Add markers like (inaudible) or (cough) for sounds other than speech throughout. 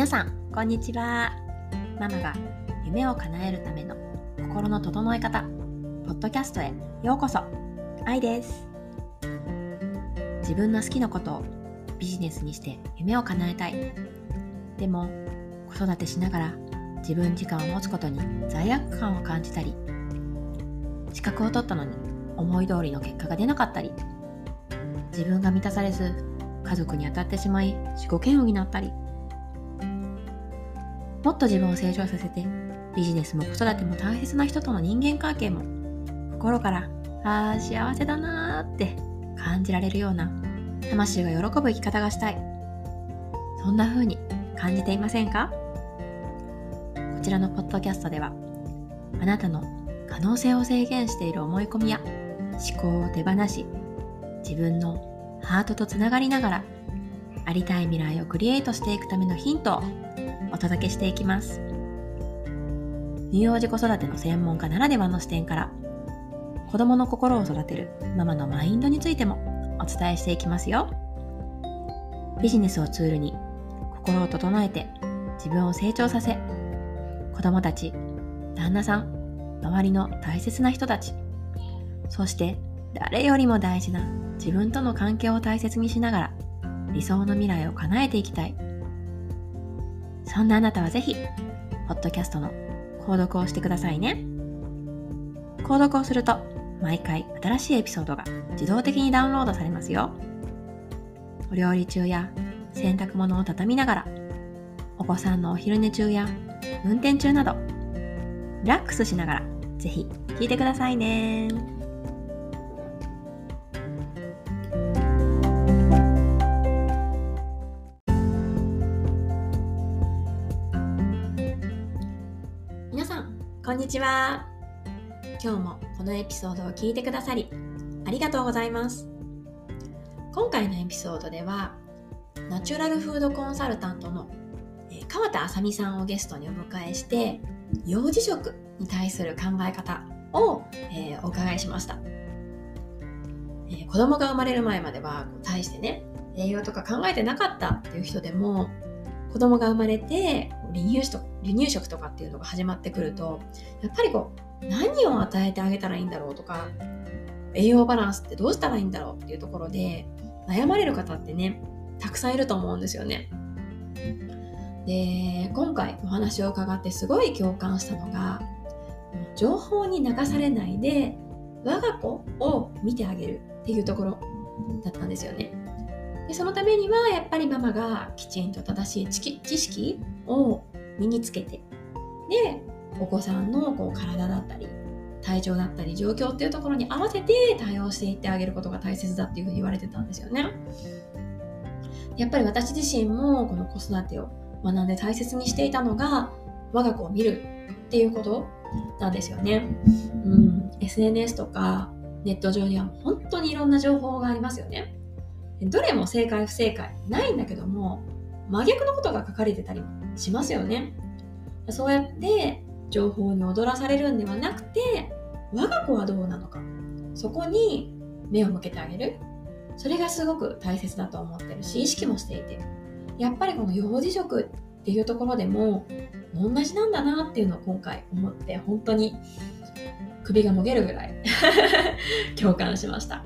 皆さんこんにちは。ママが夢を叶えるための心の整え方ポッドキャストへようこそ。愛です。自分の好きなことをビジネスにして夢を叶えたい。でも子育てしながら自分時間を持つことに罪悪感を感じたり資格を取ったのに思い通りの結果が出なかったり自分が満たされず家族に当たってしまい自己嫌悪になったりもっと自分を成長させてビジネスも子育ても大切な人との人間関係も心からああ幸せだなーって感じられるような魂が喜ぶ生き方がしたい。そんな風に感じていませんか？こちらのポッドキャストではあなたの可能性を制限している思い込みや思考を手放し自分のハートとつながりながらありたい未来をクリエイトしていくためのヒントをお届けしていきます。乳幼児子育ての専門家ならではの視点から子供の心を育てるママのマインドについてもお伝えしていきますよ。ビジネスをツールに心を整えて自分を成長させ子供たち旦那さん周りの大切な人たちそして誰よりも大事な自分との関係を大切にしながら理想の未来を叶えていきたい。そんなあなたはぜひ、ポッドキャストの購読をしてくださいね。購読をすると、毎回新しいエピソードが自動的にダウンロードされますよ。お料理中や洗濯物を畳みながら、お子さんのお昼寝中や運転中など、リラックスしながらぜひ聞いてくださいね。ちは。今日もこのエピソードを聞いてくださり、ありがとうございます。今回のエピソードでは、ナチュラルフードコンサルタントの川田あさみさんをゲストにお迎えして、幼児食に対する考え方を、えー、お伺いしました。えー、子供が生まれる前までは、対してね、栄養とか考えてなかったっていう人でも、子供が生まれて離乳食離乳食とかっていうのが始まってくるとやっぱりこう何を与えてあげたらいいんだろうとか栄養バランスってどうしたらいいんだろうっていうところで悩まれる方ってねたくさんいると思うんですよね。で今回お話を伺ってすごい共感したのが情報に流されないで我が子を見てあげるっていうところだったんですよね。でそのためにはやっぱりママがきちんと正しい知識を身につけてでお子さんのこう体だったり体調だったり状況っていうところに合わせて対応していってあげることが大切だっていうふうに言われてたんですよね。やっぱり私自身もこの子育てを学んで大切にしていたのが我が子を見るっていうことなんですよね。うん、SNS とかネット上には本当にいろんな情報がありますよね。どれも正解不正解ないんだけども真逆のことが書かれてたりしますよね。そうやって情報に踊らされるんではなくて我が子はどうなのか。そこに目を向けてあげる。それがすごく大切だと思ってるし意識もしていて。やっぱりこの幼児食っていうところでも同じなんだなっていうのを今回思って本当に首がもげるぐらい (laughs) 共感しました。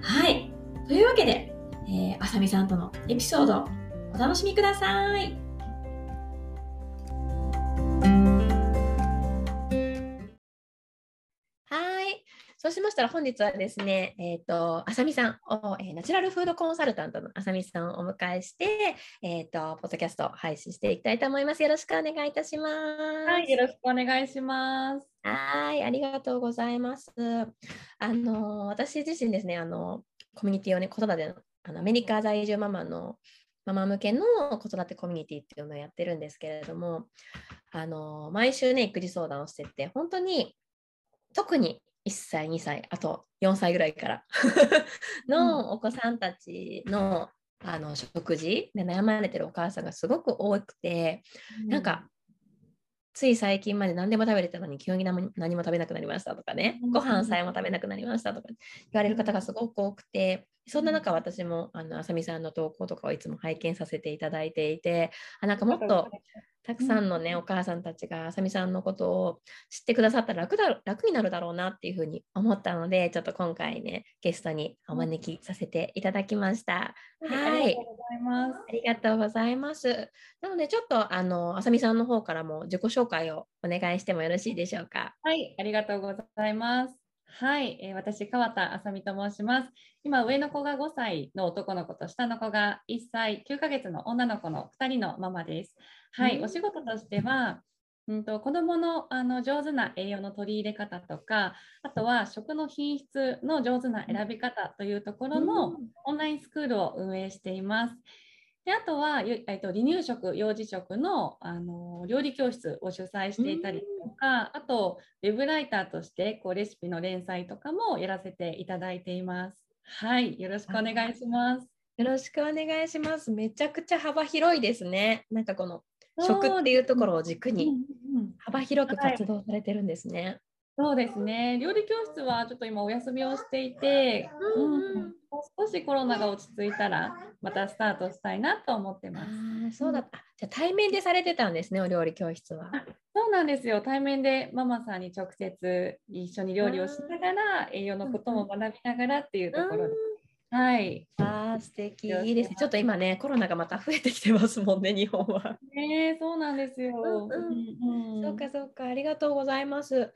はい。というわけでえー、あさみさんとのエピソードお楽しみください。そうしましたら本日はですね、えっ、ー、と、あさみさんを、えー、ナチュラルフードコンサルタントのあさみさんをお迎えして、えっ、ー、と、ポッドキャストを配信していきたいと思います。よろしくお願いいたします。はい、よろしくお願いします。はい、ありがとうございます。あの、私自身ですね、あの、コミュニティをね、子育てのあのアメリカ在住ママのママ向けの子育てコミュニティっていうのをやってるんですけれどもあの毎週ね育児相談をしてて本当に特に1歳2歳あと4歳ぐらいから (laughs) のお子さんたちのあの食事で悩まれてるお母さんがすごく多くて、うん、なんかつい最近まで何でも食べれたのに急に何も何も食べなくなりましたとかね、ご飯さえも食べなくなりましたとか言われる方がすごく多くてそんな中私もあのあさみさんの投稿とかをいつも拝見させていただいていてあなんかもっとたくさんのね、お母さんたちがあさみさんのことを知ってくださったら楽だ楽になるだろうなっていうふうに思ったのでちょっと今回ねゲストにお招きさせていただきました。はい、ありがとうございます。ありがとうございます。なのでちょっとあのあさみさんの方からも自己紹介をお願いしてもよろしいでしょうか？はい、ありがとうございます。はい、えー、私、川田あさみと申します。今、上の子が5歳の男の子と下の子が1歳9ヶ月の女の子の2人のママです。はい、お仕事としては、うんと、子どものあの上手な栄養の取り入れ方とか、あとは食の品質の上手な選び方というところのオンラインスクールを運営しています。であとは、えっと、離乳食、幼児食のあの料理教室を主催していたりとか、あと、ウェブライターとしてこうレシピの連載とかもやらせていただいています。はい、よろしくお願いします。よろしくお願いします。めちゃくちゃ幅広いですね。なんかこの食っていうところを軸に幅広く活動されてるんですね。そうですね。料理教室はちょっと今お休みをしていて、うん、もう少しコロナが落ち着いたらまたスタートしたいなと思ってます。あそうだった。じゃ対面でされてたんですね、お料理教室は。そうなんですよ。対面でママさんに直接一緒に料理をしながら栄養のことも学びながらっていうところで。はい。あ素敵いいですね。ちょっと今ね、コロナがまた増えてきてますもんね、(laughs) 日本は。ねそうなんですよ。うんうんうん、そうかそうか、ありがとうございます。はい、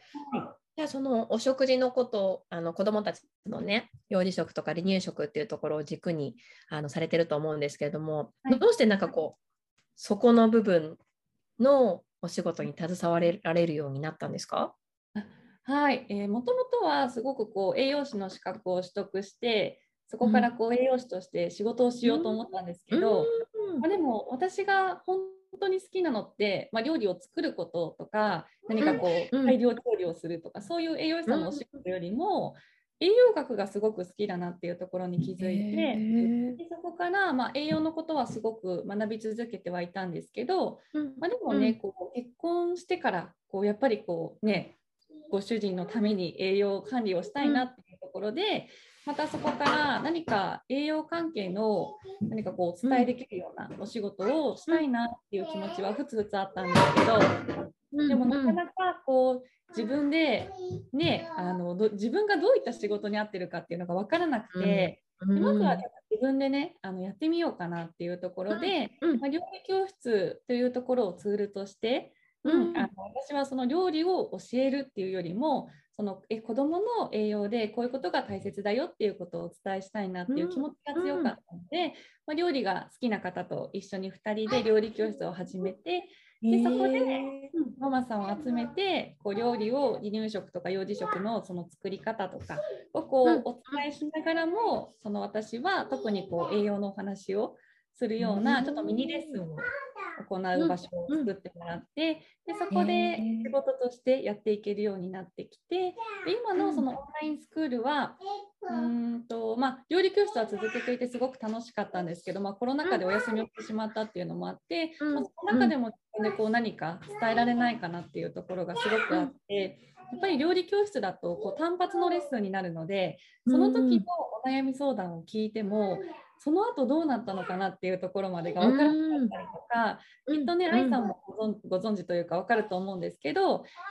じゃあそのお食事のことあの子どもたちのね幼児食とか離乳食っていうところを軸にあのされてると思うんですけれども、はい、どうしてなんかこうそこの部分のお仕事に携われられるようになったんですか？はい、えー、もともとはすごくこう栄養士の資格を取得してそこからこう栄養士として仕事をしようと思ったんですけど、まあ、でも私が本当に好きなのって、まあ、料理を作ることとか何かこう大量調理をするとか、そういう栄養士さんのお仕事よりも、栄養学がすごく好きだなっていうところに気づいて、でそこから、まあ、栄養のことはすごく学び続けてはいたんですけど、まあ、でもね、こう結婚してからこうやっぱりこうねご主人のために栄養管理をしたいなっていうところで、またそこから何か栄養関係の何かこうお伝えできるようなお仕事をしたいなっていう気持ちはふつふつあったんですけど、でもなかなかこう自分でねあの自分がどういった仕事に合ってるかっていうのが分からなくて、でまずは自分でねあのやってみようかなっていうところで、まあ、料理教室というところをツールとしてうん、あの私はその料理を教えるっていうよりもそのえ子どもの栄養でこういうことが大切だよっていうことをお伝えしたいなっていう気持ちが強かったので、うん、まあ、料理が好きな方と一緒に2人で料理教室を始めてでそこで、ママさんを集めてこう料理を離乳食とか幼児食のその作り方とかをこうお伝えしながらもその私は特にこう栄養のお話をするようなちょっとミニレッスンを行う場所を作ってもらって、でそこで仕事としてやっていけるようになってきてで今のそのオンラインスクールはうんとまあ、料理教室は続けていてすごく楽しかったんですけど、まあ、コロナ禍でお休みをしてしまったっていうのもあって、まあ、その中でもでこう何か伝えられないかなっていうところがすごくあって。やっぱり料理教室だとこう単発のレッスンになるのでその時のお悩み相談を聞いてもその後どうなったのかなっていうところまでが分からなかったりとか、きっとね、愛さんもご存知というか分かると思うんですけど、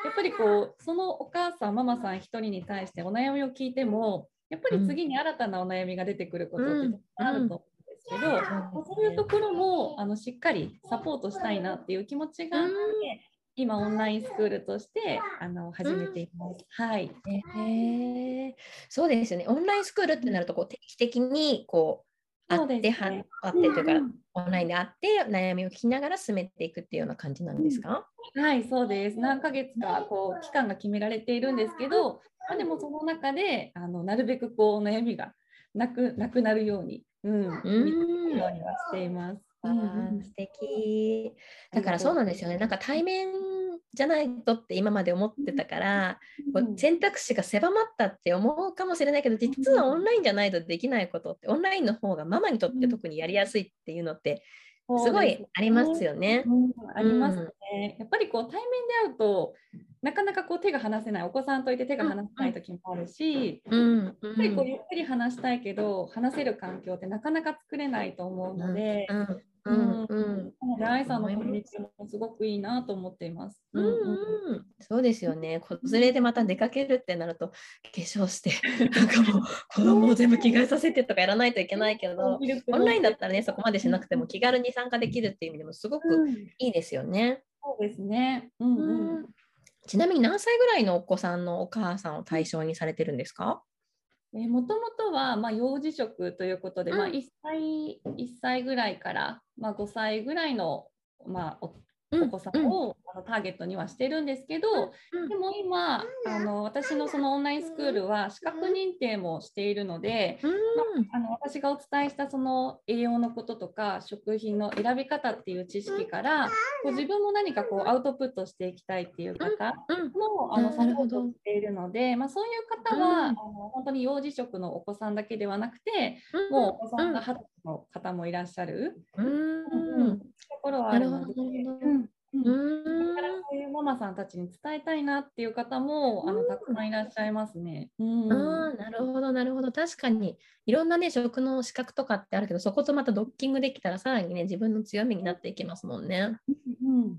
やっぱりこう、そのお母さん、ママさん1人に対してお悩みを聞いても、やっぱり次に新たなお悩みが出てくることってあると思うんですけど、そういうところもあのしっかりサポートしたいなっていう気持ちがあって、今オンラインスクールとしてあの始めています。はい。えー、そうですよね。オンラインスクールってなるとこう定期的にこう会って、ね、会ってというか、うん、オンラインで会って悩みを聞きながら進めていくっていうような感じなんですか、うん、はいそうです。何ヶ月かこう期間が決められているんですけど、まあ、でもその中であのなるべくこう悩みがなくなくなるように、うん、うん、ようにはしています。あ素敵。だからそうなんですよね。なんか対面じゃないとって今まで思ってたから、うん、選択肢が狭まったって思うかもしれないけど実はオンラインじゃないとできないことってオンラインの方がママにとって特にやりやすいっていうのってすごいありますよね。ありますね。ね。やっぱりこう対面で会うとなかなかこう手が離せないお子さんといて手が離せない時もあるし、やっぱりこうゆっくり話したいけど話せる環境ってなかなか作れないと思うので、うんうん。なので愛さんのコミュニティもすごくいいなと思っています。うん、うん、そうですよね。子連れでまた出かけるってなると化粧して (laughs) なんかもう子供を全部着替えさせてとかやらないといけないけど、オンラインだったらねそこまでしなくても気軽に参加できるっていう意味でもすごくいいですよね。そうですね。うん。うん。ちなみに何歳ぐらいのお子さんのお母さんを対象にされてるんですか？もともとは、まあ、幼児食ということで、うん、まあ、1歳 ,1 歳ぐらいから、まあ、5歳ぐらいの、まあ、お子さんを、あのターゲットにはしてるんですけど、でも今あの私のそのオンラインスクールは資格認定もしているので、まあ、あの私がお伝えしたその栄養のこととか食品の選び方っていう知識からこう自分も何かこうアウトプットしていきたいっていう方も、あのサポートしているので、まあ、そういう方は、あの本当に幼児食のお子さんだけではなくて、もうお子さんが20歳の方もいらっしゃる。うん。ところはあるので。うん、だからそういうママさんたちに伝えたいなっていう方もあのたくさんいらっしゃいますね。うん、あなるほどなるほど。確かにいろんなね食の資格とかってあるけどそことまたドッキングできたらさらにね自分の強みになっていきますもんね。うん、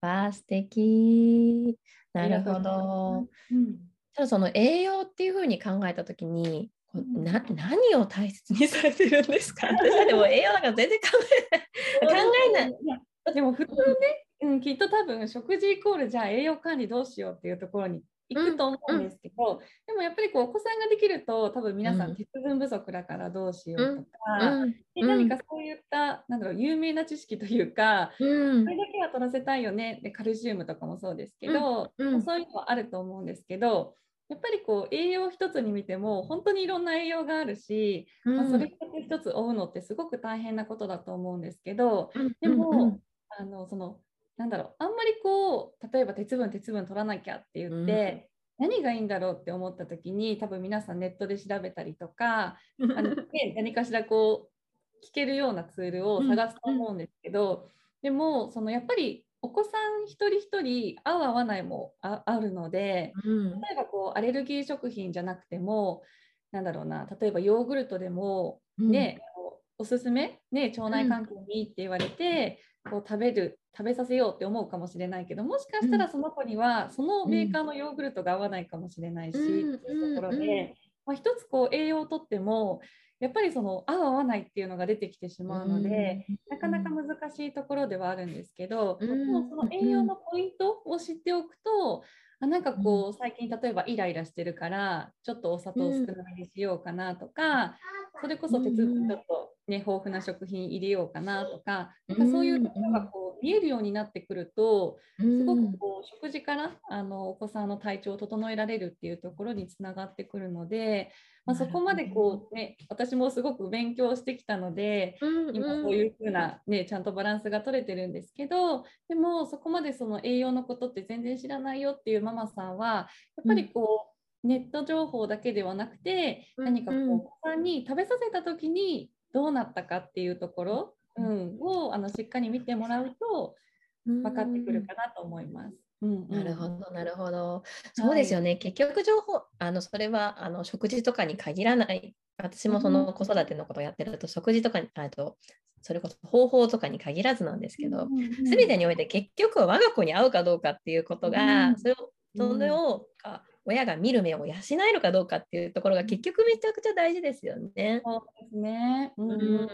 わあ素敵。なるほど。うん、ただその栄養っていうふうに考えた時にな何を大切にされてるんですか？私はでも栄養なんか全然考えない。(laughs) 考えない。でも普通ね、うん、きっと多分食事イコールじゃあ栄養管理どうしようっていうところに行くと思うんですけど、うん、でもやっぱりこうお子さんができると多分皆さん鉄分不足だからどうしようとか、うん、で何かそういったなんだろう有名な知識というか、それだけは取らせたいよねでカルシウムとかもそうですけど、そういうのはあると思うんですけどやっぱりこう栄養一つに見ても本当にいろんな栄養があるし、まあ、それ一つ一つ追うのってすごく大変なことだと思うんですけど、でも、あのそのなんだろうあんまりこう例えば鉄分鉄分取らなきゃって言って、うん、何がいいんだろうって思った時に多分皆さんネットで調べたりとか (laughs) あの、ね、何かしらこう聞けるようなツールを探すと思うんですけど、でもそのやっぱりお子さん一人一人合う合わないもあるので、うん、例えばこうアレルギー食品じゃなくてもなんだろうな例えばヨーグルトでもね、うん、おすすめ、ね、腸内環境にいいって言われて、こう食べる食べさせようって思うかもしれないけどもしかしたらその子にはそのメーカーのヨーグルトが合わないかもしれないし、っていうところで、まあ、一つこう栄養をとってもやっぱりその合う合わないっていうのが出てきてしまうので、なかなか難しいところではあるんですけど、でもその栄養のポイントを知っておくとあなんかこう最近例えばイライラしてるからちょっとお砂糖少なめにしようかなとか、それこそ鉄分ちょっとね、豊富な食品入れようかなとかなんかそういうところがこう見えるようになってくるとすごくこう食事からあのお子さんの体調を整えられるっていうところにつながってくるので、まあ、そこまでこう、ね、私もすごく勉強してきたので、今そういうふうな、ね、ちゃんとバランスが取れてるんですけどでもそこまでその栄養のことって全然知らないよっていうママさんはやっぱりこう、ネット情報だけではなくて何かこうお子さんに食べさせた時にどうなったかっていうところ、うん、をあのしっかり見てもらうと分かってくるかなと思います。うんなるほどなるほど。そうですよね、はい、結局情報あのそれはあの食事とかに限らない。私もその子育てのことをやってると、食事とかにあとそれこそ方法とかに限らずなんですけど、うんうん、全てにおいて結局我が子に合うかどうかっていうことが、うん、それをそれを、親が見る目を養えるかどうかっていうところが結局めちゃくちゃ大事ですよね。そうですね、うん、うん、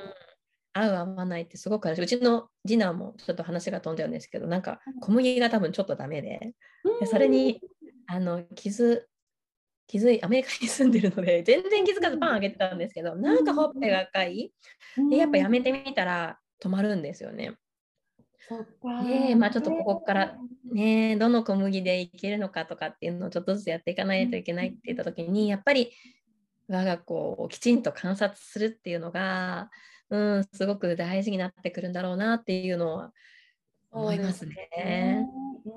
合う合わないってすごくあるうちの次男もちょっと話が飛んだんですけどなんか小麦が多分ちょっとダメで。でそれにあの傷気づいアメリカに住んでるので全然気づかずパンあげてたんですけどなんかほっぺが赤い。でやっぱやめてみたら止まるんですよね。で、まあ、ちょっとここからねどの小麦でいけるのかとかっていうのをちょっとずつやっていかないといけないって言った時にやっぱり我が子をきちんと観察するっていうのが、うん、すごく大事になってくるんだろうなっていうのは思いますね。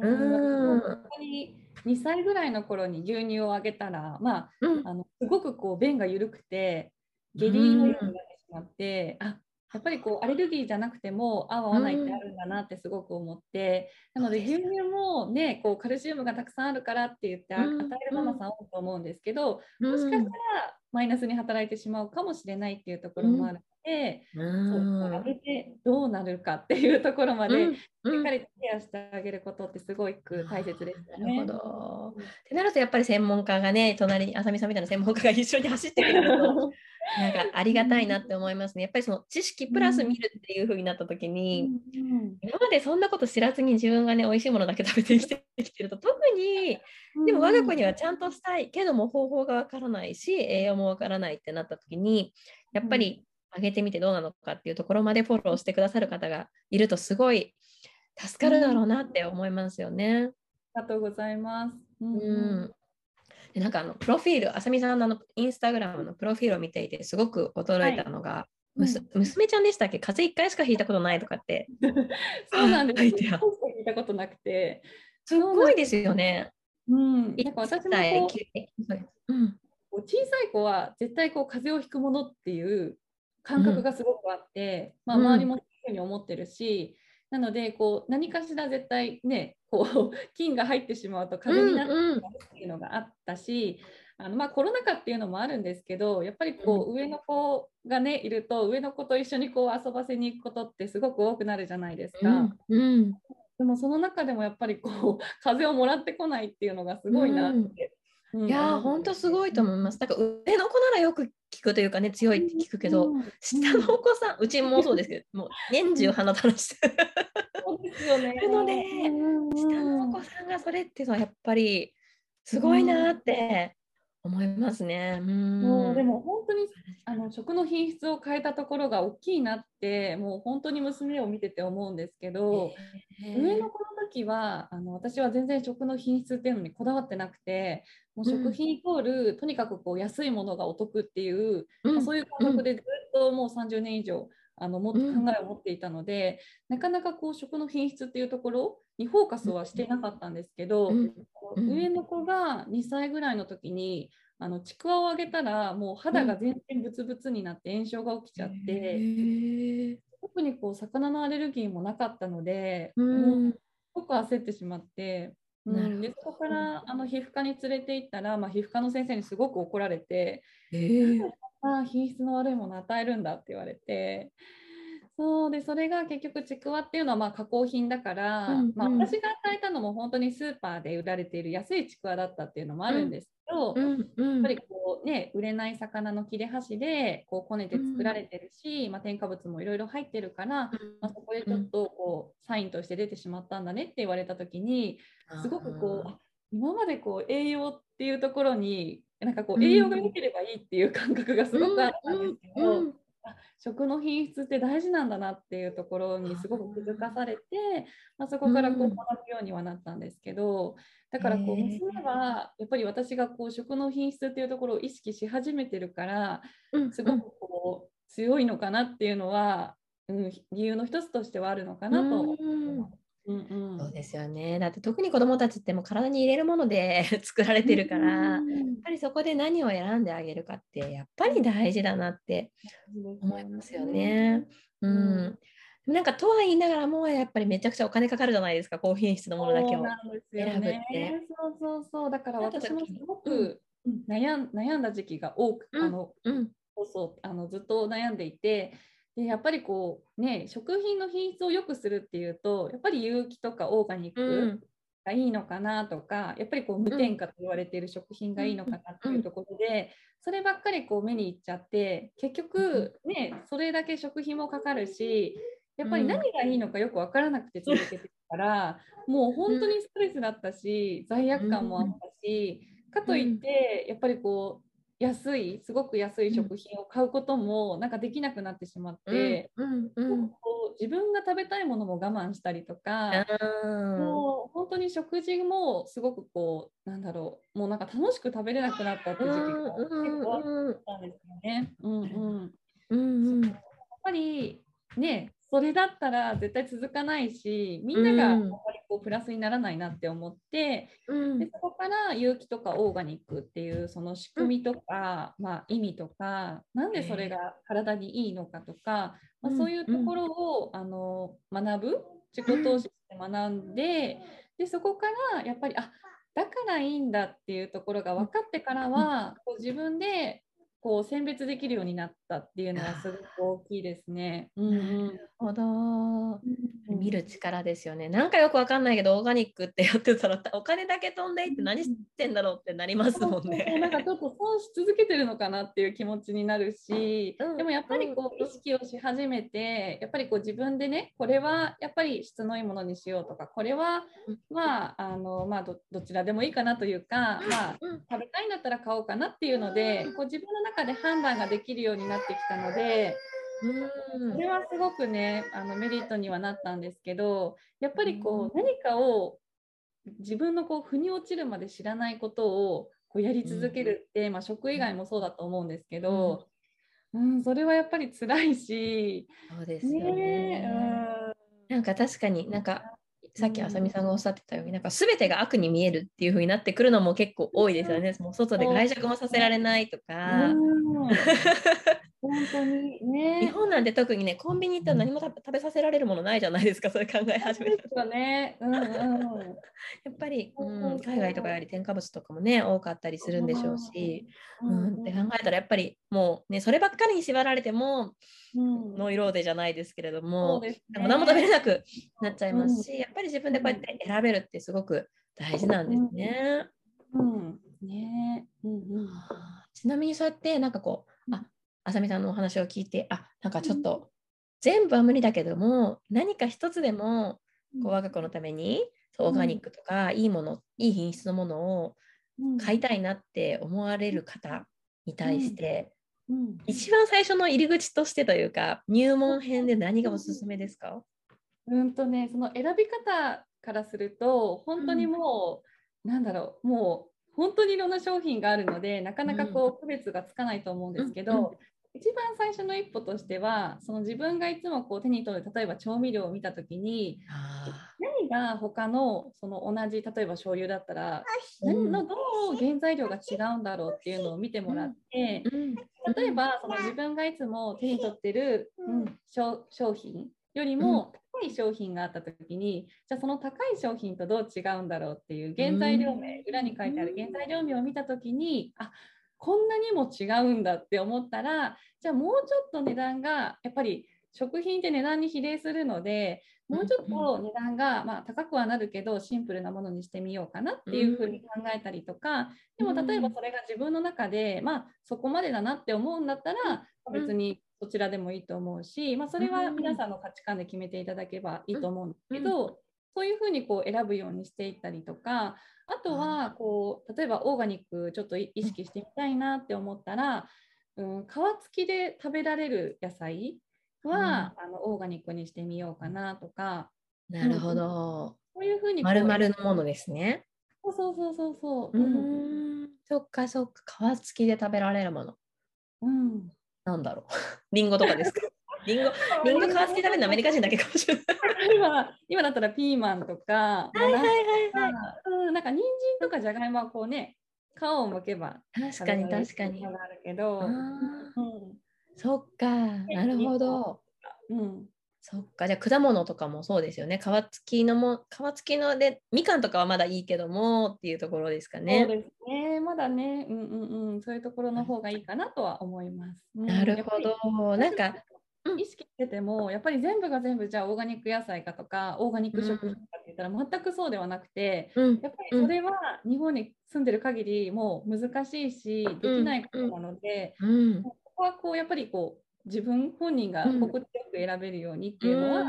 うん、本当に2歳ぐらいの頃に牛乳をあげたら、まあ、うん、あのすごくこう便が緩くて下痢のようになってしまって、うん、あやっぱりこうアレルギーじゃなくても合う合わないってあるんだなってすごく思って、うん、なので牛乳もねこうカルシウムがたくさんあるからって言って与えるママさん多いと思うんですけど、もしかしたらマイナスに働いてしまうかもしれないっていうところもあるで、うん、そう上げてどうなるかっていうところまで、しっかりケアしてあげることってすごく大切ですよね。なるほど。ってなるとやっぱり専門家がね隣にあさみさんみたいな専門家が一緒に走ってくれると (laughs) なんかありがたいなって思いますね。やっぱりその知識プラス見るっていう風になった時に、うんうん、今までそんなこと知らずに自分がね美味しいものだけ食べてきてきてると特にでも我が子にはちゃんとしたいけども方法がわからないし栄養もわからないってなった時にやっぱり上げてみてどうなのかっていうところまでフォローしてくださる方がいるとすごい助かるだろうなって思いますよね。ありがとうございます。うん、うんでなんかあのプロフィール、あさみさんのインスタグラムのプロフィールを見ていて、すごく驚いたのが、はいうん、娘ちゃんでしたっけ？風邪1回しか引いたことないとかって。そうなんです。(laughs) 引いたことなくて。すごいですよね。うん。なんか私もこう、うん、小さい子は絶対こう風邪をひくものっていう感覚がすごくあって、うん、まあ、周りもそういうふうに思ってるし、なのでこう何かしら絶対ねこう (laughs) 菌が入ってしまうと風邪になってしまうっていうのがあったし、うんうん、あのまあ、コロナ禍っていうのもあるんですけどやっぱりこう、上の子がねいると上の子と一緒にこう遊ばせに行くことってすごく多くなるじゃないですか。うんうん、でもその中でもやっぱりこう風邪をもらってこないっていうのがすごいなっていやー、ほんとすごいと思います。なんか上の子ならよく聞くというかね、強いって聞くけど、うん、下のお子さん、うちもそうですけど、もう年中鼻垂らしてる。そうですよね。ので、下のお子さんがそれっていうのはやっぱりすごいなって思いますね。うん、もうでも本当にあの食の品質を変えたところが大きいなってもう本当に娘を見てて思うんですけど、上の子の時はあの私は全然食の品質っていうのにこだわってなくてもう食品イコール、うん、とにかくこう安いものがお得っていう、うん、まあ、そういう感覚でずっともう30年以上あのも考えを持っていたので、なかなかこう食の品質っていうところにフォーカスはしていなかったんですけど、上の子が2歳ぐらいの時にあのちくわをあげたらもう肌が全然ブツブツになって炎症が起きちゃって、特にこう魚のアレルギーもなかったので、もうすごく焦ってしまって。うん、でそこからあの皮膚科に連れて行ったら、まあ、皮膚科の先生にすごく怒られて、えー、あ品質の悪いものを与えるんだって言われてそうでそれが結局ちくわっていうのはまあ加工品だから、うんうん、まあ、私が与えたのも本当にスーパーで売られている安いちくわだったっていうのもあるんですけど、うんうん、やっぱりこうね売れない魚の切れ端でこうこねて作られてるし、うん、まあ、添加物もいろいろ入ってるから、まあ、そこでちょっとこうサインとして出てしまったんだねって言われた時にすごくこう今までこう栄養っていうところになんかこう栄養が良ければいいっていう感覚がすごくあったんですけど、食の品質って大事なんだなっていうところにすごく気づかされて、まあ、そこからこう学ぶようにはなったんですけど、だからこう娘はやっぱり私がこう食の品質っていうところを意識し始めてるからすごくこう強いのかなっていうのは、うん、理由の一つとしてはあるのかなと思います。うんうん、そうですよね。だって特に子どもたちっても体に入れるもので (laughs) 作られてるから、うん、やっぱりそこで何を選んであげるかってやっぱり大事だなって思いますよね。うん、うん、なんかとは言いながらもやっぱりめちゃくちゃお金かかるじゃないですか高品質のものだけを選ぶって。そうそうそう。だから私もすごく悩ん悩んだ時期が多く、あの、そうそうあのずっと悩んでいて。でやっぱりこうね食品の品質を良くするっていうとやっぱり有機とかオーガニックがいいのかなとか、うん、やっぱりこう無添加と言われている食品がいいのかなっていうところで、そればっかりこう目にいっちゃって結局ねそれだけ食費もかかるしやっぱり何がいいのかよく分からなくて続けてるから、もう本当にストレスだったし罪悪感もあったし、かといってやっぱりこう安いすごく安い食品を買うこともなんかできなくなってしまって、うんうんうん、自分が食べたいものも我慢したりとか、もう本当に食事もすごくこうなんだろうもうなんか楽しく食べれなくなったって時期が結構あったんですよね。うんうん。うんうん、やっぱりねそれだったら絶対続かないしみんながやっぱりこうプラスにならないなって思って、うん、でそこから有機とかオーガニックっていうその仕組みとか、まあ、意味とかなんでそれが体にいいのかとか、まあ、そういうところを、あの学ぶ自己投資して学んででそこからやっぱりあだからいいんだっていうところが分かってからは、こう自分でこう選別できるようになったっていうのはすごく大きいですね。うん、なるほど。見る力ですよね。なんかよくわかんないけどオーガニックってやってたら (laughs) お金だけ飛んでいって何してんだろうってなりますもんね。なんかちょっと損し続けてるのかなっていう気持ちになるし、うん、でもやっぱりこう意識をし始めてやっぱりこう自分でねこれはやっぱり質のいいものにしようとかこれはまああのまあどどちらでもいいかなというか、まあ、食べたいんだったら買おうかなっていうのでこう自分の中で判断ができるようになってきたので。それはすごくねあのメリットにはなったんですけどやっぱりこう何かを自分のこう腑に落ちるまで知らないことをこうやり続けるって、まあ、食以外もそうだと思うんですけど、うん、うん、それはやっぱり辛いしそうですよね、ね、うん、なんか確かになんかさっきあさみさんがおっしゃってたように、なんか全てが悪に見えるっていう風になってくるのも結構多いですよね。もう外で外食もさせられないとか。本当にね。日本なんて特にね、コンビニ行ったら何も食べさせられるものないじゃないですか、それ考え始めたら。ね。うんうん、やっぱり、うん、海外とかやり添加物とかもね、多かったりするんでしょうし、うん、うん、って考えたらやっぱりもうね、そればっかりに縛られても、うん、ノイローゼじゃないですけれども、ね、何も食べれなくなっちゃいますし、やっぱり自分でこうやって選べるってすごく大事なんですね。うん、ね、うんうん、ちなみにそうやってなんかこう、ああさみさんのお話を聞いてあなんかちょっと、全部は無理だけども何か一つでもこう我が子のためにオーガニックとか、いいものいい品質のものを買いたいなって思われる方に対して、うん、一番最初の入り口としてというか入門編で何がおすすめですか？うんとねその選び方からすると本当にもう、うん、なんだろうもう本当にいろんな商品があるのでなかなかこう区別がつかないと思うんですけど、一番最初の一歩としてはその自分がいつもこう手に取る例えば調味料を見た時に何が他のその同じ例えば醤油だったら何のどの原材料が違うんだろうっていうのを見てもらって例えばその自分がいつも手に取ってる、うん、商品よりも高い商品があった時にじゃあその高い商品とどう違うんだろうっていう原材料名裏に書いてある原材料名を見た時にあこんなにも違うんだって思ったらじゃあもうちょっと値段がやっぱり食品って値段に比例するのでもうちょっと値段が、まあ、高くはなるけどシンプルなものにしてみようかなっていうふうに考えたりとかでも例えばそれが自分の中で、まあ、そこまでだなって思うんだったら別にそちらでもいいと思うし、まあ、それは皆さんの価値観で決めていただけばいいと思うんですけど、そういうふうにこう選ぶようにしていったりとかあとはこう例えばオーガニックちょっと意識してみたいなって思ったら、うん、皮付きで食べられる野菜は、うん、あのオーガニックにしてみようかなとか。なるほど。そういうふうに丸々のものですね。そうそうそうそうそう。うん。そっかそっか皮付きで食べられるもの。うん。なんだろう。(laughs) リンゴとかですか？リンゴ、リンゴ皮付き食べるのアメリカ人だけかもしれない。今、今だったらピーマンとか、はいはいはいはい。うん、なんか人参とかじゃがいもはこうね、皮を剥けば確かに確かに。あるけど、うん、そっか、なるほど。うん。そっか、じゃあ果物とかもそうですよね。皮付きのも、皮付きので、みかんとかはまだいいけどもっていうところですかね。そうですね。まだね、うんうんうん、そういうところの方がいいかなとは思います。うん、なるほど。なんか、意識しててもやっぱり全部が全部じゃあオーガニック野菜かとかオーガニック食品かって言ったら全くそうではなくて、うん、やっぱりそれは日本に住んでる限りもう難しいしできないことなので、うん。うん、ここはこうやっぱりこう自分本人が心地よく選べるようにっていうのは、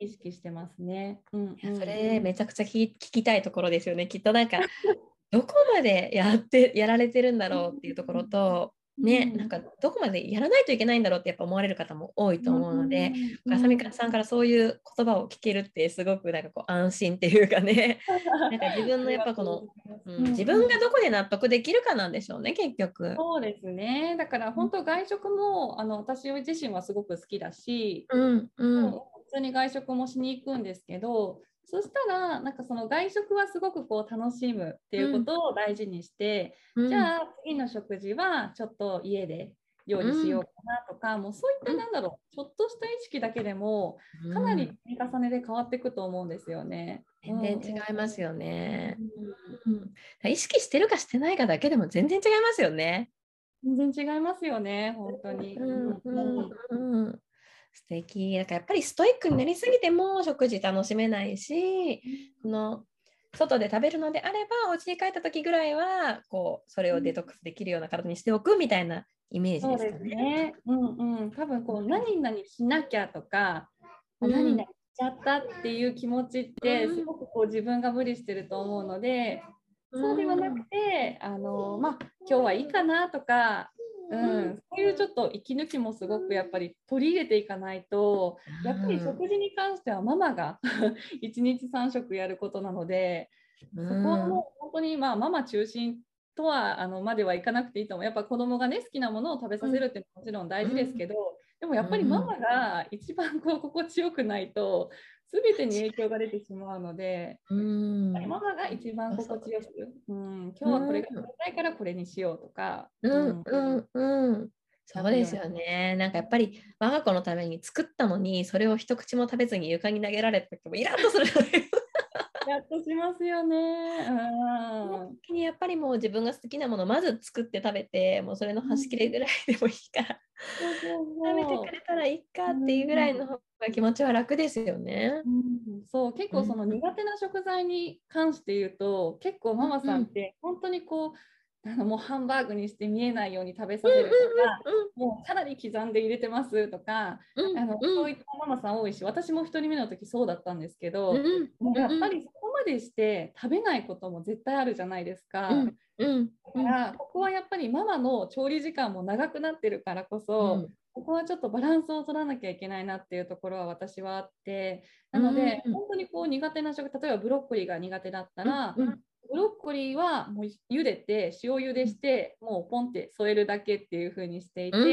意識してますね。うんうん、それめちゃくちゃ聞きたいところですよね。きっとなんか (laughs) どこまでやってやられてるんだろうっていうところと、ね、なんかどこまでやらないといけないんだろうってやっぱ思われる方も多いと思うので、うん、あさみさんからそういう言葉を聞けるってすごくなんかこう安心っていうかね。(laughs) なんか自分のやっぱこの、うん、自分がどこで納得できるかなんでしょうね結局。そうですね。だから本当外食もあの私自身はすごく好きだし、うんうん、普通に外食もしに行くんですけどそしたらなんかその外食はすごくこう楽しむっていうことを大事にして、うん、じゃあ次の食事はちょっと家で料理しようかなとか、うん、もうそういったなんだろう、ちょっとした意識だけでもかなり積み重ねで変わっていくと思うんですよね。全然違いますよね、うん、意識してるかしてないかだけでも全然違いますよね。全然違いますよね、本当に。うんうんうん素敵。だからやっぱりストイックになりすぎても食事楽しめないし、この外で食べるのであればお家に帰った時ぐらいはこうそれをデトックスできるような体にしておくみたいなイメージですかね。ね。うんうん、多分こう何々しなきゃとか、うん、何々しちゃったっていう気持ちってすごくこう自分が無理してると思うので、そうではなくて、あのまあ、今日はいいかなとか、うん、そういうちょっと息抜きもすごくやっぱり取り入れていかないと、やっぱり食事に関してはママが (laughs) 1日3食やることなので、そこはもう本当にまあママ中心とはあのまではいかなくていいと思う。やっぱ子供がね好きなものを食べさせるってもちろん大事ですけど、でもやっぱりママが一番こう心地よくないと全てに影響が出てしまうので、うん、ママが一番心地よく、うん、今日はこれが食べたいからこれにしようとか。うん。うん。うん。そうですよね。なんかやっぱり我が子のために作ったのに、それを一口も食べずに床に投げられた時もイラッとする (laughs) やっとしますよね。うん、やっぱりもう自分が好きなものまず作って食べてもうそれの端切れぐらいでもいいから、食べてくれたらいいかっていうぐらいの方が気持ちは楽ですよね。うん、そう結構その苦手な食材に関して言うと、結構ママさんって本当にこう、あのもうハンバーグにして見えないように食べさせるとか、もうかなり刻んで入れてますとか、うん、あのそういったママさん多いし私も1人目の時そうだったんですけど、うん、やっぱりそこまでして食べないことも絶対あるじゃないですか。うんだからここはやっぱりママの調理時間も長くなってるからこそ、ここはちょっとバランスを取らなきゃいけないなっていうところは私はあってなので、本当にこう苦手な食例えばブロッコリーが苦手だったら、ブロッコリーはもう茹でて塩茹でしてもうポンって添えるだけっていう風にしていて、うん、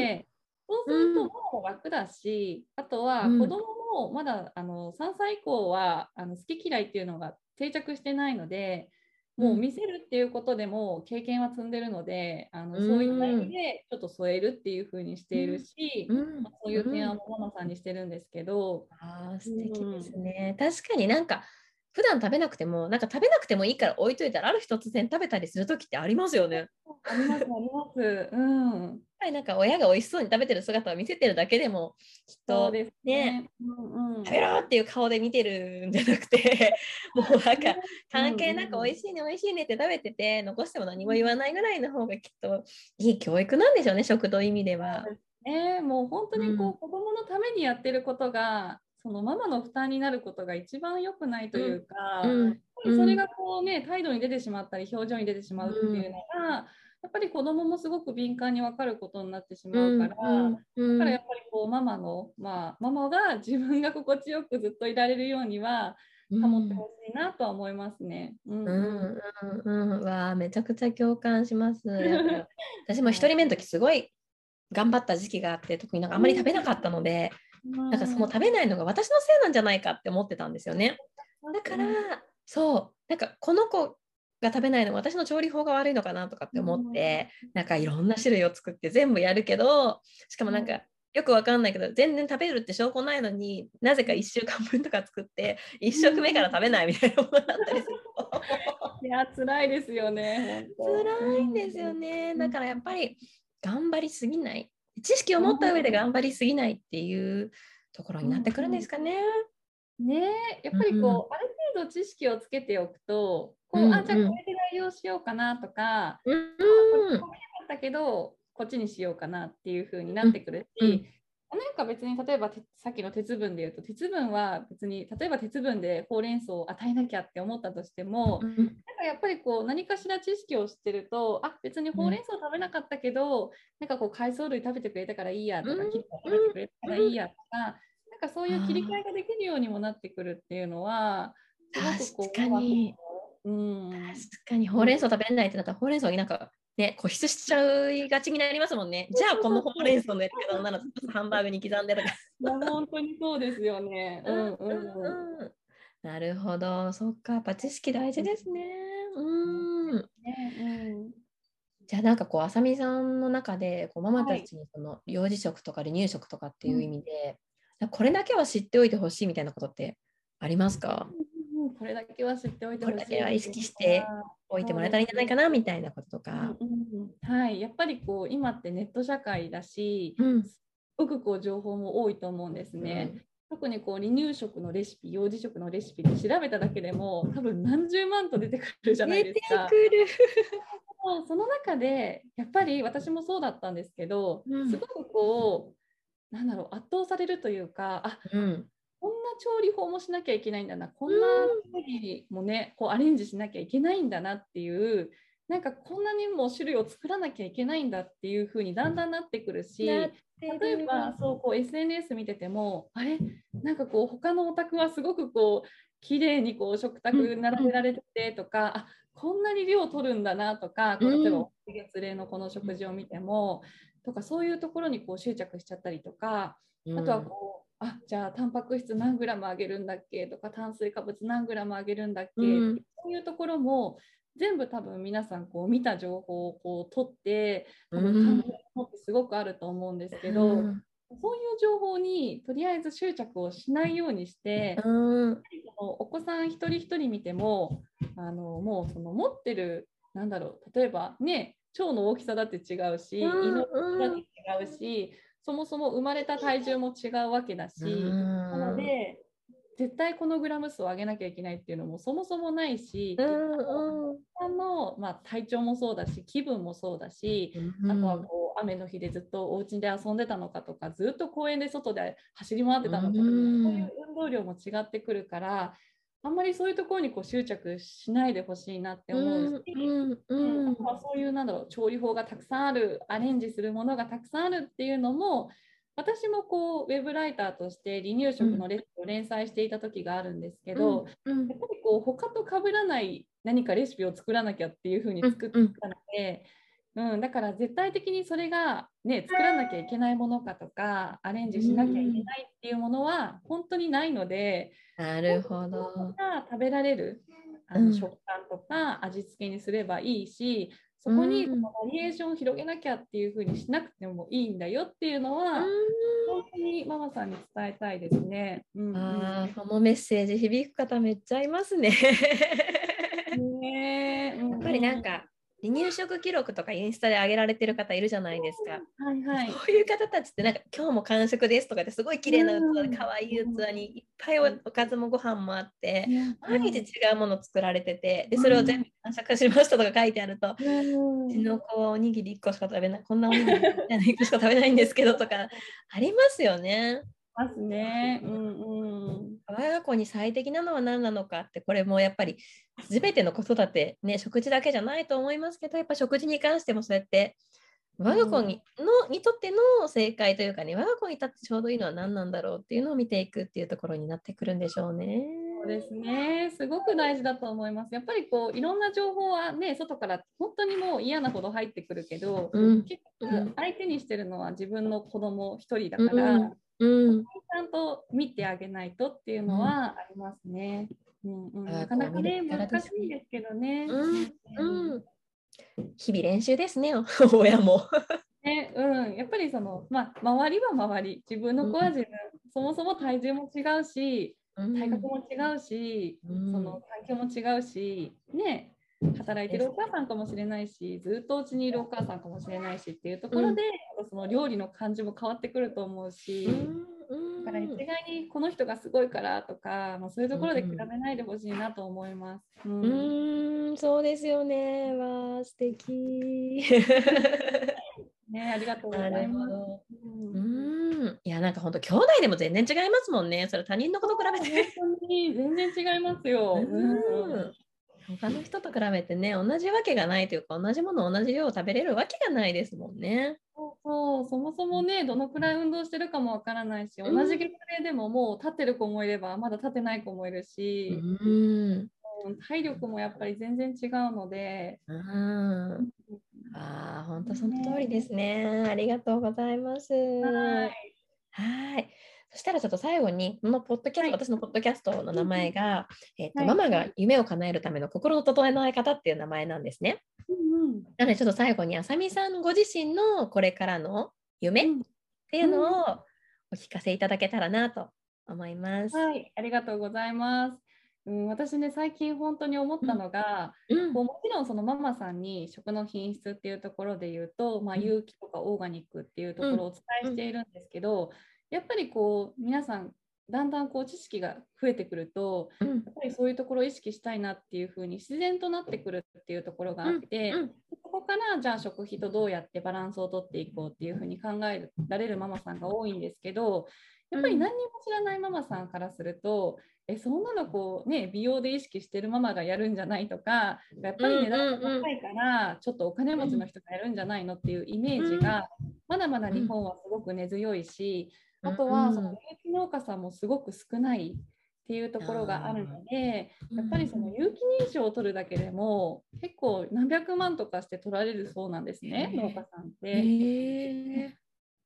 そうするともう楽だし、あとは子供もまだあの3歳以降はあの好き嫌いっていうのが定着してないのでもう見せるっていうことでも経験は積んでるのであのそういった意味でちょっと添えるっていう風にしているし、まあ、そういう提案もママさんにしてるんですけど。あ素敵ですね、確かになんか普段食べなくてもなんか食べなくてもいいから置いといたらある日突然食べたりする時ってありますよね。ありますあります。うん。やっぱりなんか親が美味しそうに食べてる姿を見せてるだけでもきっとねね、うんうん、食べろっていう顔で見てるんじゃなくて (laughs) もうなんか関係なく美味しいね美味しいねって食べてて残しても何も言わないぐらいの方がきっといい教育なんでしょうね食堂意味では。ね、もう本当にこう、うん、子供のためにやってることがそのママの負担になることが一番良くないというか、うん。うん、それがこうね態度に出てしまったり表情に出てしまうっていうのが、やっぱり子供もすごく敏感に分かることになってしまうから、だからやっぱりこうママのまあママが自分が心地よくずっといられるようには保ってほしいなとは思いますね。うん。うん。うん、わあめちゃくちゃ共感します。(laughs) 私も1人目の時すごい頑張った時期があって特になんかあんまり食べなかったので。なんかその食べないのが私のせいなんじゃないかって思ってたんですよね。だからそう。なんかこの子が食べないの私の調理法が悪いのかなとかって思って、なんかいろんな種類を作って全部やるけどしかもなんかよくわかんないけど全然食べるって証拠ないのになぜか1週間分とか作って1食目から食べないみたいなものだったりする。いや辛いですよね辛いんですよね。だからやっぱり頑張りすぎない知識を持った上で頑張りすぎないっていうところになってくるんですかね。ねやっぱりこう、うん、ある程度知識をつけておくとこう、うんうん、あじゃあこれで代用しようかなとか、うん、これこったけどこっちにしようかなっていう風になってくるし、うん、なんか別に例えばさっきの鉄分で言うと鉄分は別に例えば鉄分でほうれん草を与えなきゃって思ったとしても、うん、なんかやっぱりこう何かしら知識を知ってるとあ別にほうれん草食べなかったけど、うん、なんかこう海藻類食べてくれたからいいやとか、うん、切って食べてくれたからいいやとか、なんかそういう切り替えができるようにもなってくるっていうのはすごくこう確かに、うん、確かに。ほうれん草食べれないってなったらほうれん草になんかね、固執しちゃいがちになりますもんね。じゃあ、このほうれん草のやり方なら、ハンバーグに刻んでとか。本当にそうですよね。うんうんうん。なるほど。そっか。やっぱ知識大事ですね。うん。ねうんじゃあなんかこう、あさみさんの中でこうママたちにその幼児食とか離乳食とかっていう意味で、これだけは知っておいてほしいみたいなことってありますか？うんこれだけは知っておいてほしい。これだけは意識しておいてもらえたらいいんじゃないかなみたいなこととか。うんうんはい、やっぱりこう今ってネット社会だし、うん。すごくこう情報も多いと思うんですね。特にこう離乳食のレシピ、幼児食のレシピで調べただけでも多分何十万と出てくるじゃないですか。その中でやっぱり私もそうだったんですけど、うんすごくこうなんだろう圧倒されるというかあうん。こんな調理法もしなきゃいけないんだな。こんな料理もねこうアレンジしなきゃいけないんだなっていうなんかこんなにも種類を作らなきゃいけないんだっていう風にだんだんなってくるし。例えばそうこう SNS 見ててもあれ？なんかこう他のお宅はすごくこう綺麗にこう食卓並べられててとか、あこんなに量取るんだなとか例えばお月連れのこの食事を見ても、とかそういうところにこう執着しちゃったりとか、あとはこうあじゃあタンパク質何グラムあげるんだっけとか炭水化物何グラムあげるんだっけ、うん。そういうところも全部多分皆さんこう見た情報をこう取って多うん。分考えすごくあると思うんですけど、うん。そういう情報にとりあえず執着をしないようにして、うん。お子さん一人一人見てもあのもうその持ってるなんだろう例えばね腸の大きさだって違うし、うん。胃の大きさだって違うしそもそも生まれた体重も違うわけだし、なので絶対このグラム数を上げなきゃいけないっていうのもそもそもないし、うんお子さんの、まあ、体調もそうだし気分もそうだし、あとはこう雨の日でずっとお家で遊んでたのかとかずっと公園で外で走り回ってたのかとか、うん。そういう運動量も違ってくるからあんまりそういうところにこう執着しないでほしいなって思うし、うんううん。んあとはそういうなんだろう調理法がたくさんあるアレンジするものがたくさんあるっていうのも私もこうウェブライターとして離乳食のレシピを連載していた時があるんですけど、うんやっぱりこう他と被らない何かレシピを作らなきゃっていうふうに作ったので、うんだから絶対的にそれが、ね、作らなきゃいけないものかとかアレンジしなきゃいけないっていうものは本当にないので、なるほど。が食べられるあうんの食感とか味付けにすればいいし、そこにのバリエーションを広げなきゃっていうふうにしなくてもいいんだよっていうのは、本当にママさんに伝えたいですね。うんうんああ、このメッセージ響く方めっちゃいますね。(laughs) ねえやっぱりなんか離乳食記録とかインスタで上げられてる方いるじゃないですか。はいはい。こういう方たちってなんか今日も完食ですとかってすごい綺麗な器で可愛い器にいっぱいおおかずもご飯もあって毎日違うもの作られててでそれを全部完食しましたとか書いてあるとうんうちの子はおにぎり1個しか食べないこんなおにぎり1個しか食べないんですけどとかありますよね。ますね。うんうん。我が子に最適なのは何なのかってこれもやっぱり全ての子育てね食事だけじゃないと思いますけどやっぱ食事に関してもそうやって我が子に,、のにとっての正解というかね我が子にとってちょうどいいのは何なんだろうっていうのを見ていくっていうところになってくるんでしょうね。そうですね。すごく大事だと思います。やっぱりこういろんな情報はね外から本当にもう嫌なほど入ってくるけど、うん結局うん相手にしてるのは自分の子供一人だから、うんうん。ちゃんと見てあげないとっていうのはありますね。うんうん、なかなかね難しいんですけどね。うんうん。日々練習ですね (laughs) 親も。ねうん、やっぱりその、まあ、周りは周り。自分の子は自分、そもそも体重も違うし体格も違うし、うん。その環境も違うし、ね、働いてるお母さんかもしれないしずっとうちにいるお母さんかもしれないしっていうところで、その料理の感じも変わってくると思うし。だから一概にこの人がすごいからとか、まあ、そういうところで比べないでほしいなと思います。うんうーん、そうですよね。わあ、素敵。(laughs) ね、ありがとうござないます。ど。うん。いや、なんか本当兄弟でも全然違いますもんね。それ他人のこと比べて。本当に全然違いますよ。うん他の人と比べてね、同じわけがないというか、同じものを同じ量を食べれるわけがないですもんね。そうそもそもねどのくらい運動してるかもわからないし、うん同じ月齢でももう立ってる子もいればまだ立ってない子もいるうし、ん。うん体力もやっぱり全然違うので、うん。ああ、本当その通りですね。ありがとうございます。はいはい。そしたらちょっと最後に、このポッドキャスト、はい、私のポッドキャストの名前が、えーと、はい、ママが夢を叶えるための心の整え方っていう名前なんですね。うんうん、なのでちょっと最後にあさみさんご自身のこれからの夢っていうのをお聞かせいただけたらなと思います。はい、ありがとうございます。うん、私ね最近本当に思ったのが、うん、こうもちろんそのママさんに食の品質っていうところで言うと、まあ、有機とかオーガニックっていうところをお伝えしているんですけど、やっぱりこう皆さんだんだんこう知識が増えてくると、うん、やっぱりそういうところを意識したいなっていう風に自然となってくるっていうところがあって、うんうん、そこからじゃあ食費とどうやってバランスをとっていこうっていう風に考えられるママさんが多いんですけどやっぱり何にも知らないママさんからすると、えそんなのこうね美容で意識してるママがやるんじゃないとかやっぱり値段が高いからちょっとお金持ちの人がやるんじゃないのっていうイメージがまだまだ日本はすごく根強いしあとはその有機農家さんもすごく少ないっていうところがあるのでやっぱりその有機認証を取るだけでも結構何百万とかして取られるそうなんですね農家さんって。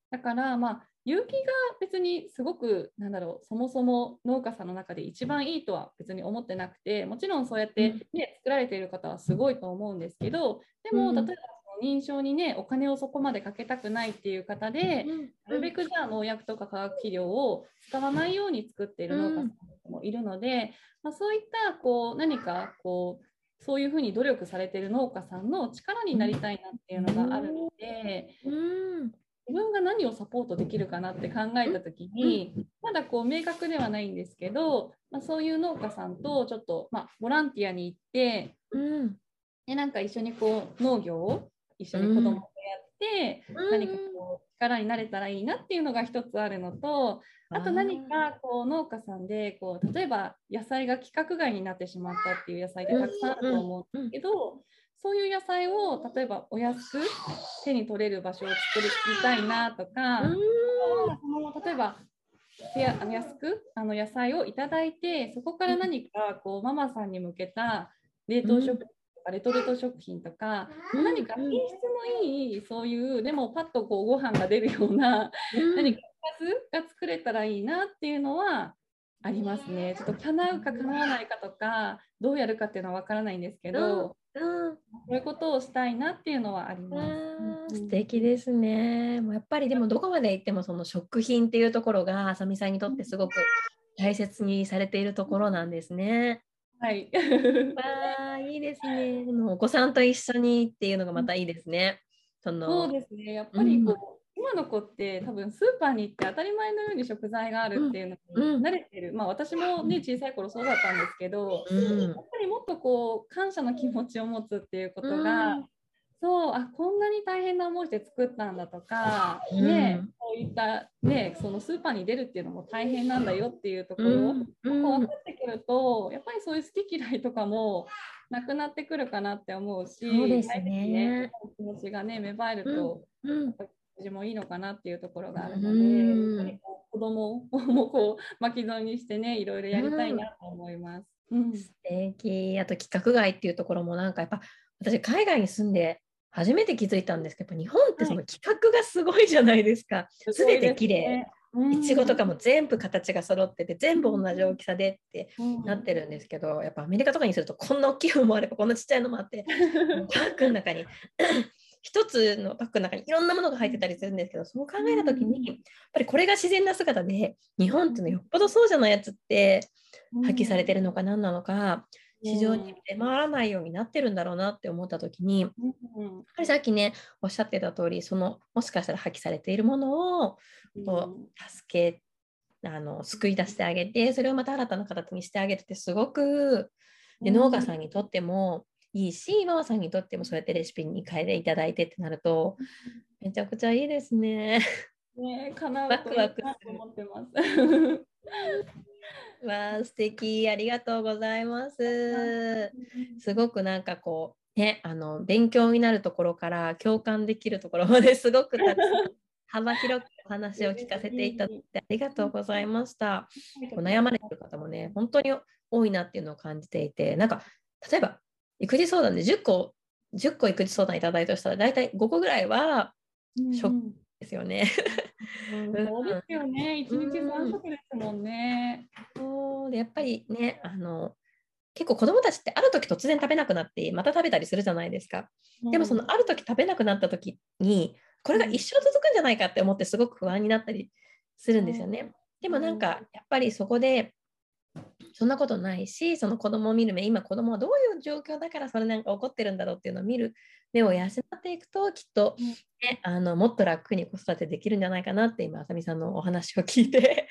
だからまあ有機が別にすごくなんだろうそもそも農家さんの中で一番いいとは別に思ってなくてもちろんそうやって、ね、作られている方はすごいと思うんですけどでも例えば認証にねお金をそこまでかけたくないっていう方で、なるべくじゃあ農薬とか化学肥料を使わないように作っている農家さんもいるので、まあ、そういったこう何かこうそういうふうに努力されてる農家さんの力になりたいなっていうのがあるので、自分が何をサポートできるかなって考えた時にまだこう明確ではないんですけど、まあ、そういう農家さんとちょっと、まあ、ボランティアに行って、うん、でなんか一緒にこう農業を一緒に子供とやって、うん、何かこう力になれたらいいなっていうのが一つあるのとあと何かこう農家さんでこう例えば野菜が規格外になってしまったっていう野菜ってたくさんあると思うんですけど、そういう野菜を例えばお安く手に取れる場所を作りたいなとか、例えば安くあの野菜をいただいてそこから何かこうママさんに向けた冷凍食品とかレトルト食品とか、何か品質のいいそういうでもパッとこうご飯が出るような、何かおかずが作れたらいいなっていうのはありますね。ちょっと叶うか叶わないかとかどうやるかっていうのは分からないんですけど、うん、そういうことをしたいなっていうのはあります。素敵ですね。もうやっぱりでもどこまで行ってもその食品っていうところがあさみさんにとってすごく大切にされているところなんですね。はい。わあいいですね。でもお子さんと一緒にっていうのがまたいいですね。そのそうですね。やっぱりこう、今の子って多分スーパーに行って当たり前のように食材があるっていうのに慣れてる、うん、まあ私もね小さい頃そうだったんですけど、うん、やっぱりもっとこう感謝の気持ちを持つっていうことが、うん、そうあこんなに大変な思いして作ったんだとか、ねそういったねそのスーパーに出るっていうのも大変なんだよっていうところ、うん、分かってくるとやっぱりそういう好き嫌いとかもなくなってくるかなって思うしそうですね。ね気持ちがね芽生えると、うん。じもいいのかなっていうところがあるので、う子供もこう巻き添えにしてねいろいろやりたいなと思います。うん、素敵。あと規格外っていうところもなんかやっぱ私海外に住んで初めて気づいたんですけど日本ってその規格がすごいじゃないですか。す、べ、て綺麗。いちごとかも全部形が揃ってて全部同じ大きさでってなってるんですけど、やっぱアメリカとかにするとこんな大きいのもあればこんなちっちゃいのもあって (laughs) パックの中に (clears throat) 一つのパックの中にいろんなものが入ってたりするんですけどそう考えた時にやっぱりこれが自然な姿で日本ってのはよっぽどそうじゃないやつって破棄されてるのか何なのか市場に出回らないようになってるんだろうなって思った時に、やっぱりさっきねおっしゃってた通りそのもしかしたら破棄されているものをこう助けあの救い出してあげてそれをまた新たな形にしてあげるってすごくで農家さんにとってもいいし、ママさんにとってもそうやってレシピに変えていただいてってなると、めちゃくちゃいいですね。ね、かなうといいなと思ってます。わあ、素敵ありがとうございます。(laughs) すごくなんかこう、ね、あの勉強になるところから共感できるところまですごく幅広くお話を聞かせていただいてありがとうございました。悩まれてる方もね、本当に多いなっていうのを感じていて、なんか例えば育児相談で10個、10個育児相談いただいたとしたら、大体5個ぐらいは、うん、ですよね。(laughs) うん、そうですよね。一日三食ですもんね。そうでやっぱりねあの結構子供たちってある時突然食べなくなってまた食べたりするじゃないですか。でもそのある時食べなくなった時にこれが一生続くんじゃないかって思ってすごく不安になったりするんですよね。でもなんかやっぱりそこでそんなことないしその子供を見る目今子供はどういう状況だからそれなんか起こってるんだろうっていうのを見る目を養っていくときっと、ね、あのもっと楽に子育てできるんじゃないかなって今あさみさんのお話を聞いて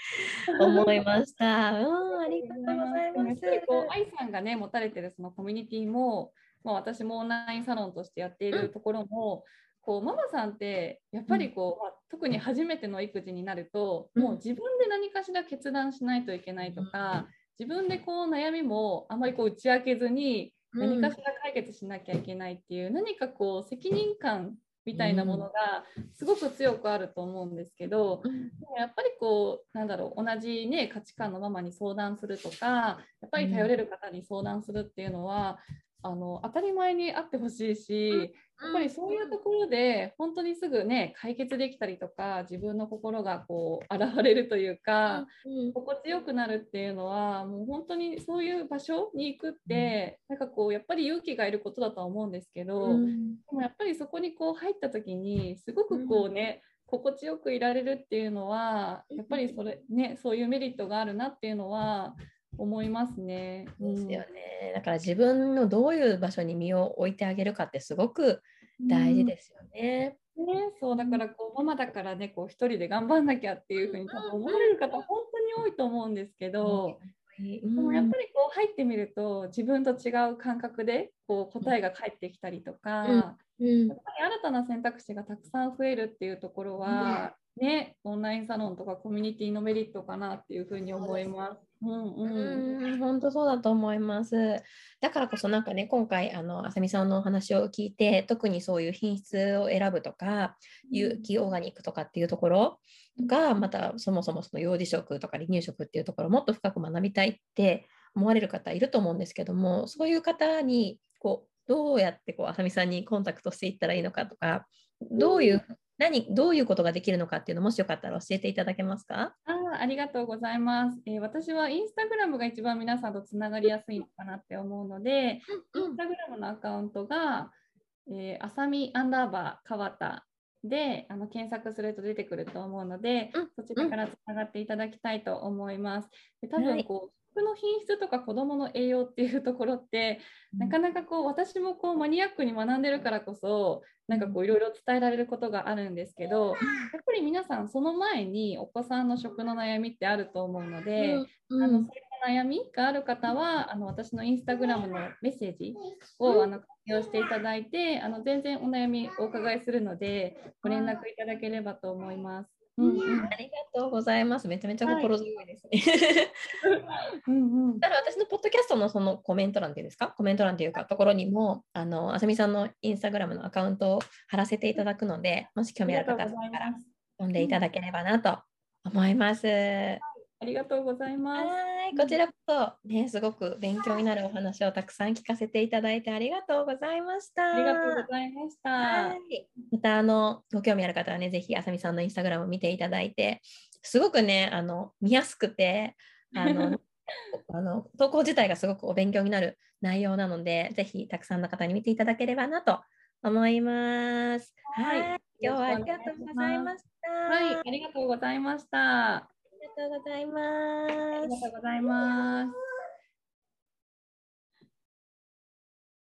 (laughs) 思いました。うん、ありがとうございます。こう愛さんがね持たれてるそのコミュニティも、まあ、私もオンラインサロンとしてやっているところも、うんこうママさんってやっぱりこう、まあ、特に初めての育児になると、もう自分で何かしら決断しないといけないとか、自分でこう悩みもあまりこう打ち明けずに何かしら解決しなきゃいけないっていう、うん、何かこう責任感みたいなものがすごく強くあると思うんですけど、うん、でもやっぱりこうなんだろう同じね価値観のママに相談するとかやっぱり頼れる方に相談するっていうのは、あの当たり前にあってほしいし、やっぱりそういうところで本当にすぐね解決できたりとか自分の心がこう現れるというか、うん、心地よくなるっていうのはもう本当にそういう場所に行くって、うん、なんかこうやっぱり勇気がいることだとは思うんですけど、うん、でもやっぱりそこにこう入った時にすごくこうね、心地よくいられるっていうのはやっぱりそれねそういうメリットがあるなっていうのは思いますね。ですよね。だから自分のどういう場所に身を置いてあげるかってすごく大事ですよね。うん、ねそうだからこうママだからねこう一人で頑張んなきゃっていうふうに多分思われる方本当に多いと思うんですけど、うん、でもやっぱりこう入ってみると自分と違う感覚でこう答えが返ってきたりとか、うん、やっぱり新たな選択肢がたくさん増えるっていうところは、ね、オンラインサロンとかコミュニティのメリットかなっていうふうに思います。うんうん、本当そうだと思います。だからこそなんかね今回あのあさみさんのお話を聞いて特にそういう品質を選ぶとか有機オーガニックとかっていうところがまたそもそもその幼児食とか離乳食っていうところをもっと深く学びたいって思われる方いると思うんですけどもそういう方にこうどうやってこうあさみさんにコンタクトしていったらいいのかとかどういう何どういうことができるのかっていうのもしよかったら教えていただけますか？あありがとうございます、えー、私はインスタグラムが一番皆さんとつながりやすいのかなって思うので、うんうん、インスタグラムのアカウントが、えー、あさみアンダーバー川田であの検索すると出てくると思うので、うん、そちらからつながっていただきたいと思います。で多分こう、食の品質とか子どもの栄養っていうところって、なかなかこう私もこうマニアックに学んでるからこそなんかこういろいろ伝えられることがあるんですけどやっぱり皆さんその前にお子さんの食の悩みってあると思うので、うん、あのそういった悩みがある方はあの私のインスタグラムのメッセージをあの活用していただいてあの全然お悩みお伺いするのでご連絡いただければと思います。うんうん、ありがとうございます。めちゃめちゃ心強いですね。(laughs) うんうん、だから私のポッドキャストのそのコメント欄っていうんですか、コメント欄っていうかところにも、あのあさみさんのインスタグラムのアカウントを貼らせていただくので、もし興味ある方から読んでいただければなと思います。ありがとうございます。はい、こちらこそね、すごく勉強になるお話をたくさん聞かせていただいてありがとうございました。ありがとうございました。はい、またあのご興味ある方はね、ぜひあさみさんのインスタグラムを見ていただいて、すごくね、あの見やすくて、あの (laughs) あの投稿自体がすごくお勉強になる内容なので、ぜひたくさんの方に見ていただければなと思います。はい、はい、今日はありがとうございました。はい、ありがとうございました。りがとうございます。ありがとうございます。